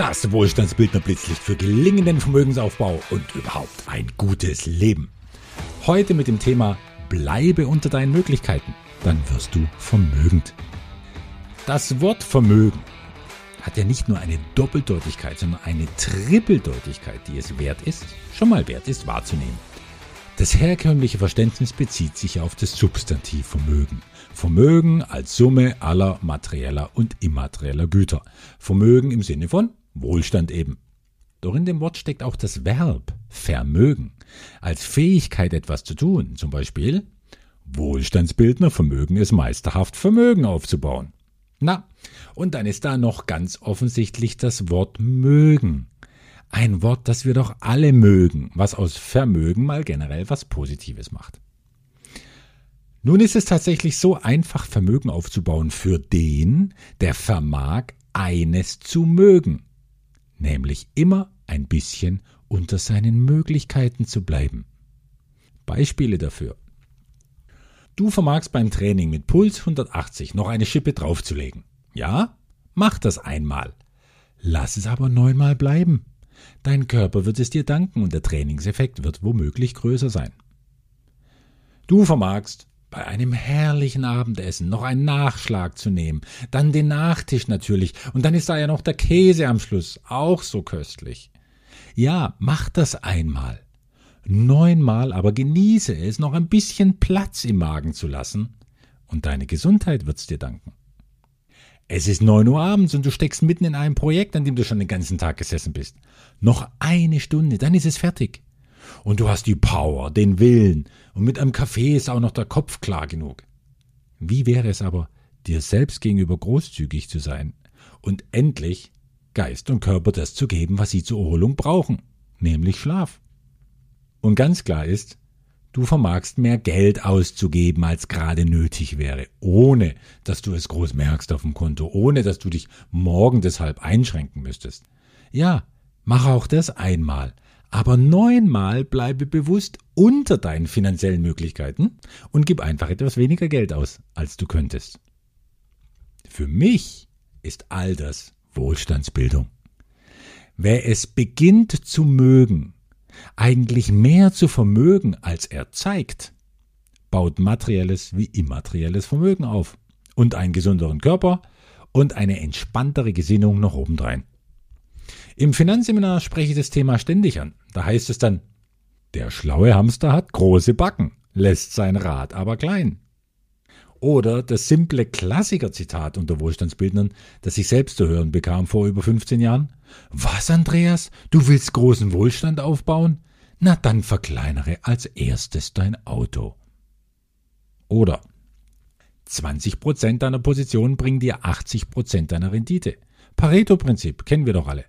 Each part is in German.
Das Wohlstandsbildner Blitzlicht für gelingenden Vermögensaufbau und überhaupt ein gutes Leben. Heute mit dem Thema Bleibe unter deinen Möglichkeiten, dann wirst du vermögend. Das Wort Vermögen hat ja nicht nur eine Doppeldeutigkeit, sondern eine Trippeldeutigkeit, die es wert ist, schon mal wert ist wahrzunehmen. Das herkömmliche Verständnis bezieht sich auf das Substantiv Vermögen. Vermögen als Summe aller materieller und immaterieller Güter. Vermögen im Sinne von Wohlstand eben. Doch in dem Wort steckt auch das Verb Vermögen als Fähigkeit etwas zu tun. Zum Beispiel Wohlstandsbildner Vermögen es meisterhaft Vermögen aufzubauen. Na, und dann ist da noch ganz offensichtlich das Wort mögen. Ein Wort, das wir doch alle mögen, was aus Vermögen mal generell was Positives macht. Nun ist es tatsächlich so einfach, Vermögen aufzubauen für den, der vermag, eines zu mögen, nämlich immer ein bisschen unter seinen Möglichkeiten zu bleiben. Beispiele dafür. Du vermagst beim Training mit Puls 180 noch eine Schippe draufzulegen. Ja? Mach das einmal. Lass es aber neunmal bleiben. Dein Körper wird es dir danken und der Trainingseffekt wird womöglich größer sein. Du vermagst bei einem herrlichen Abendessen noch einen Nachschlag zu nehmen, dann den Nachtisch natürlich, und dann ist da ja noch der Käse am Schluss, auch so köstlich. Ja, mach das einmal. Neunmal aber genieße es, noch ein bisschen Platz im Magen zu lassen, und deine Gesundheit wird's dir danken. Es ist neun Uhr abends und du steckst mitten in einem Projekt, an dem du schon den ganzen Tag gesessen bist. Noch eine Stunde, dann ist es fertig. Und du hast die Power, den Willen, und mit einem Kaffee ist auch noch der Kopf klar genug. Wie wäre es aber, dir selbst gegenüber großzügig zu sein und endlich Geist und Körper das zu geben, was sie zur Erholung brauchen, nämlich Schlaf. Und ganz klar ist, Du vermagst mehr Geld auszugeben, als gerade nötig wäre, ohne dass du es groß merkst auf dem Konto, ohne dass du dich morgen deshalb einschränken müsstest. Ja, mach auch das einmal, aber neunmal bleibe bewusst unter deinen finanziellen Möglichkeiten und gib einfach etwas weniger Geld aus, als du könntest. Für mich ist all das Wohlstandsbildung. Wer es beginnt zu mögen, eigentlich mehr zu vermögen, als er zeigt, baut materielles wie immaterielles Vermögen auf und einen gesünderen Körper und eine entspanntere Gesinnung noch obendrein. Im Finanzseminar spreche ich das Thema ständig an. Da heißt es dann, der schlaue Hamster hat große Backen, lässt sein Rad aber klein. Oder das simple Klassiker-Zitat unter Wohlstandsbildnern, das ich selbst zu hören bekam vor über 15 Jahren. Was, Andreas? Du willst großen Wohlstand aufbauen? Na dann verkleinere als erstes dein Auto. Oder 20% deiner Positionen bringen dir 80% deiner Rendite. Pareto-Prinzip kennen wir doch alle.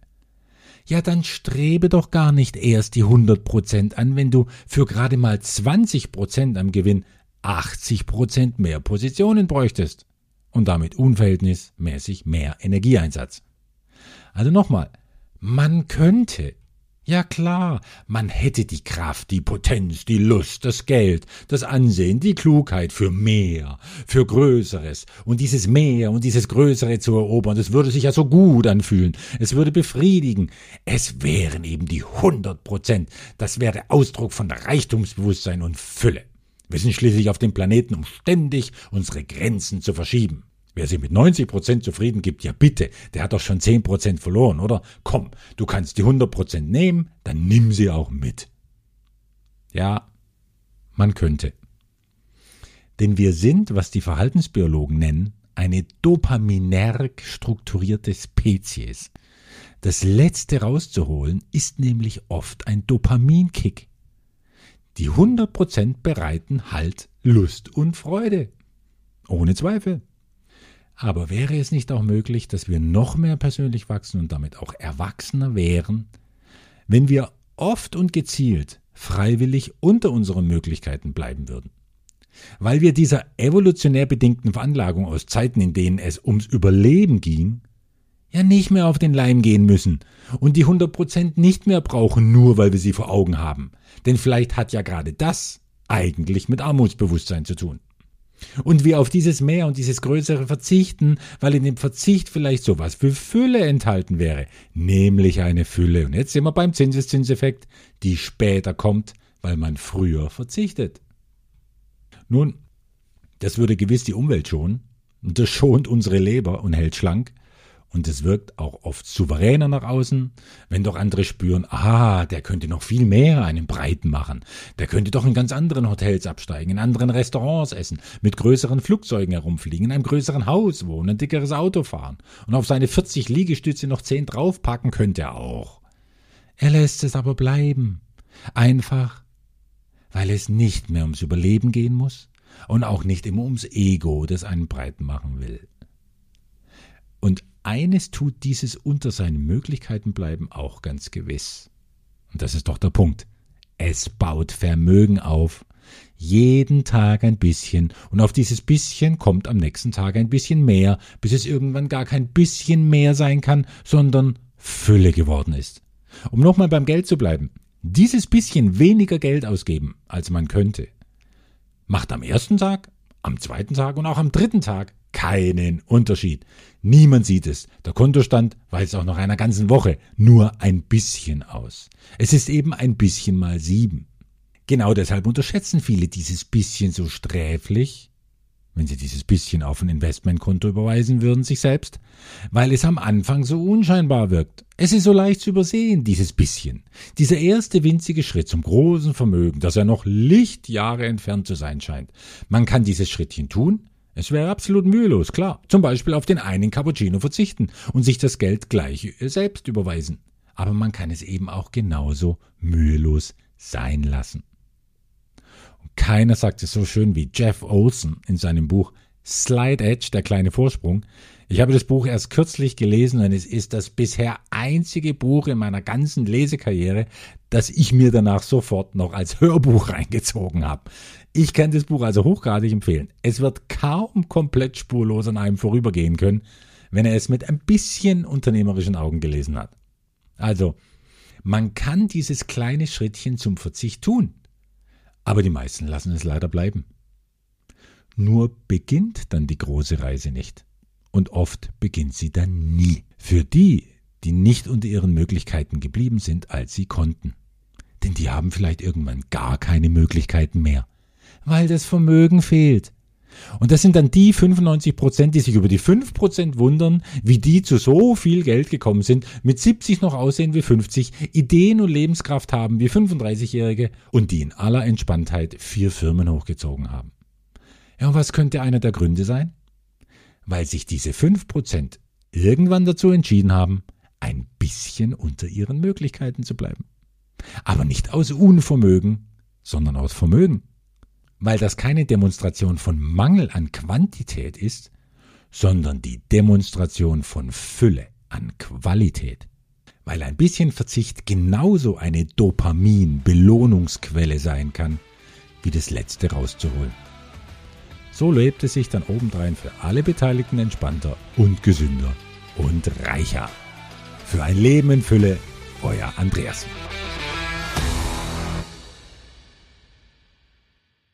Ja, dann strebe doch gar nicht erst die 100% an, wenn du für gerade mal 20% am Gewinn 80 Prozent mehr Positionen bräuchtest und damit unverhältnismäßig mehr Energieeinsatz. Also nochmal, man könnte, ja klar, man hätte die Kraft, die Potenz, die Lust, das Geld, das Ansehen, die Klugheit für mehr, für Größeres. Und dieses Mehr und dieses Größere zu erobern, das würde sich ja so gut anfühlen, es würde befriedigen, es wären eben die 100 Prozent, das wäre Ausdruck von Reichtumsbewusstsein und Fülle. Wir sind schließlich auf dem Planeten, um ständig unsere Grenzen zu verschieben. Wer sich mit 90 Prozent zufrieden gibt, ja bitte, der hat doch schon 10 Prozent verloren, oder? Komm, du kannst die 100 Prozent nehmen, dann nimm sie auch mit. Ja, man könnte. Denn wir sind, was die Verhaltensbiologen nennen, eine dopaminerg strukturierte Spezies. Das Letzte rauszuholen ist nämlich oft ein Dopaminkick. Die 100% bereiten Halt, Lust und Freude. Ohne Zweifel. Aber wäre es nicht auch möglich, dass wir noch mehr persönlich wachsen und damit auch erwachsener wären, wenn wir oft und gezielt freiwillig unter unseren Möglichkeiten bleiben würden? Weil wir dieser evolutionär bedingten Veranlagung aus Zeiten, in denen es ums Überleben ging, ja nicht mehr auf den Leim gehen müssen und die 100% nicht mehr brauchen, nur weil wir sie vor Augen haben. Denn vielleicht hat ja gerade das eigentlich mit Armutsbewusstsein zu tun. Und wir auf dieses Mehr und dieses Größere verzichten, weil in dem Verzicht vielleicht sowas wie Fülle enthalten wäre, nämlich eine Fülle. Und jetzt sind wir beim Zinseszinseffekt, die später kommt, weil man früher verzichtet. Nun, das würde gewiss die Umwelt schonen, und das schont unsere Leber und hält schlank, und es wirkt auch oft souveräner nach außen, wenn doch andere spüren, ah, der könnte noch viel mehr einen Breiten machen. Der könnte doch in ganz anderen Hotels absteigen, in anderen Restaurants essen, mit größeren Flugzeugen herumfliegen, in einem größeren Haus wohnen, ein dickeres Auto fahren. Und auf seine 40 Liegestütze noch 10 draufpacken könnte er auch. Er lässt es aber bleiben. Einfach, weil es nicht mehr ums Überleben gehen muss und auch nicht immer ums Ego, das einen breit machen will. Und eines tut dieses unter seinen Möglichkeiten bleiben auch ganz gewiss. Und das ist doch der Punkt. Es baut Vermögen auf. Jeden Tag ein bisschen. Und auf dieses bisschen kommt am nächsten Tag ein bisschen mehr, bis es irgendwann gar kein bisschen mehr sein kann, sondern Fülle geworden ist. Um nochmal beim Geld zu bleiben. Dieses bisschen weniger Geld ausgeben, als man könnte, macht am ersten Tag, am zweiten Tag und auch am dritten Tag keinen Unterschied. Niemand sieht es. Der Kontostand weist auch nach einer ganzen Woche nur ein bisschen aus. Es ist eben ein bisschen mal sieben. Genau deshalb unterschätzen viele dieses bisschen so sträflich, wenn sie dieses bisschen auf ein Investmentkonto überweisen würden, sich selbst, weil es am Anfang so unscheinbar wirkt. Es ist so leicht zu übersehen, dieses bisschen. Dieser erste winzige Schritt zum großen Vermögen, das ja noch Lichtjahre entfernt zu sein scheint. Man kann dieses Schrittchen tun, es wäre absolut mühelos, klar. Zum Beispiel auf den einen Cappuccino verzichten und sich das Geld gleich selbst überweisen. Aber man kann es eben auch genauso mühelos sein lassen. Und keiner sagt es so schön wie Jeff Olson in seinem Buch Slide Edge, der kleine Vorsprung. Ich habe das Buch erst kürzlich gelesen und es ist das bisher einzige Buch in meiner ganzen Lesekarriere, das ich mir danach sofort noch als Hörbuch reingezogen habe. Ich kann das Buch also hochgradig empfehlen. Es wird kaum komplett spurlos an einem vorübergehen können, wenn er es mit ein bisschen unternehmerischen Augen gelesen hat. Also, man kann dieses kleine Schrittchen zum Verzicht tun, aber die meisten lassen es leider bleiben. Nur beginnt dann die große Reise nicht. Und oft beginnt sie dann nie. Für die, die nicht unter ihren Möglichkeiten geblieben sind, als sie konnten. Denn die haben vielleicht irgendwann gar keine Möglichkeiten mehr, weil das Vermögen fehlt. Und das sind dann die 95 Prozent, die sich über die 5 Prozent wundern, wie die zu so viel Geld gekommen sind, mit 70 noch aussehen wie 50, Ideen und Lebenskraft haben wie 35-Jährige und die in aller Entspanntheit vier Firmen hochgezogen haben. Ja, und was könnte einer der Gründe sein? Weil sich diese 5 Prozent irgendwann dazu entschieden haben, ein bisschen unter ihren Möglichkeiten zu bleiben. Aber nicht aus Unvermögen, sondern aus Vermögen. Weil das keine Demonstration von Mangel an Quantität ist, sondern die Demonstration von Fülle an Qualität. Weil ein bisschen Verzicht genauso eine Dopamin-Belohnungsquelle sein kann, wie das letzte rauszuholen. So lebt es sich dann obendrein für alle Beteiligten entspannter und gesünder und reicher. Für ein Leben in Fülle, euer Andreas.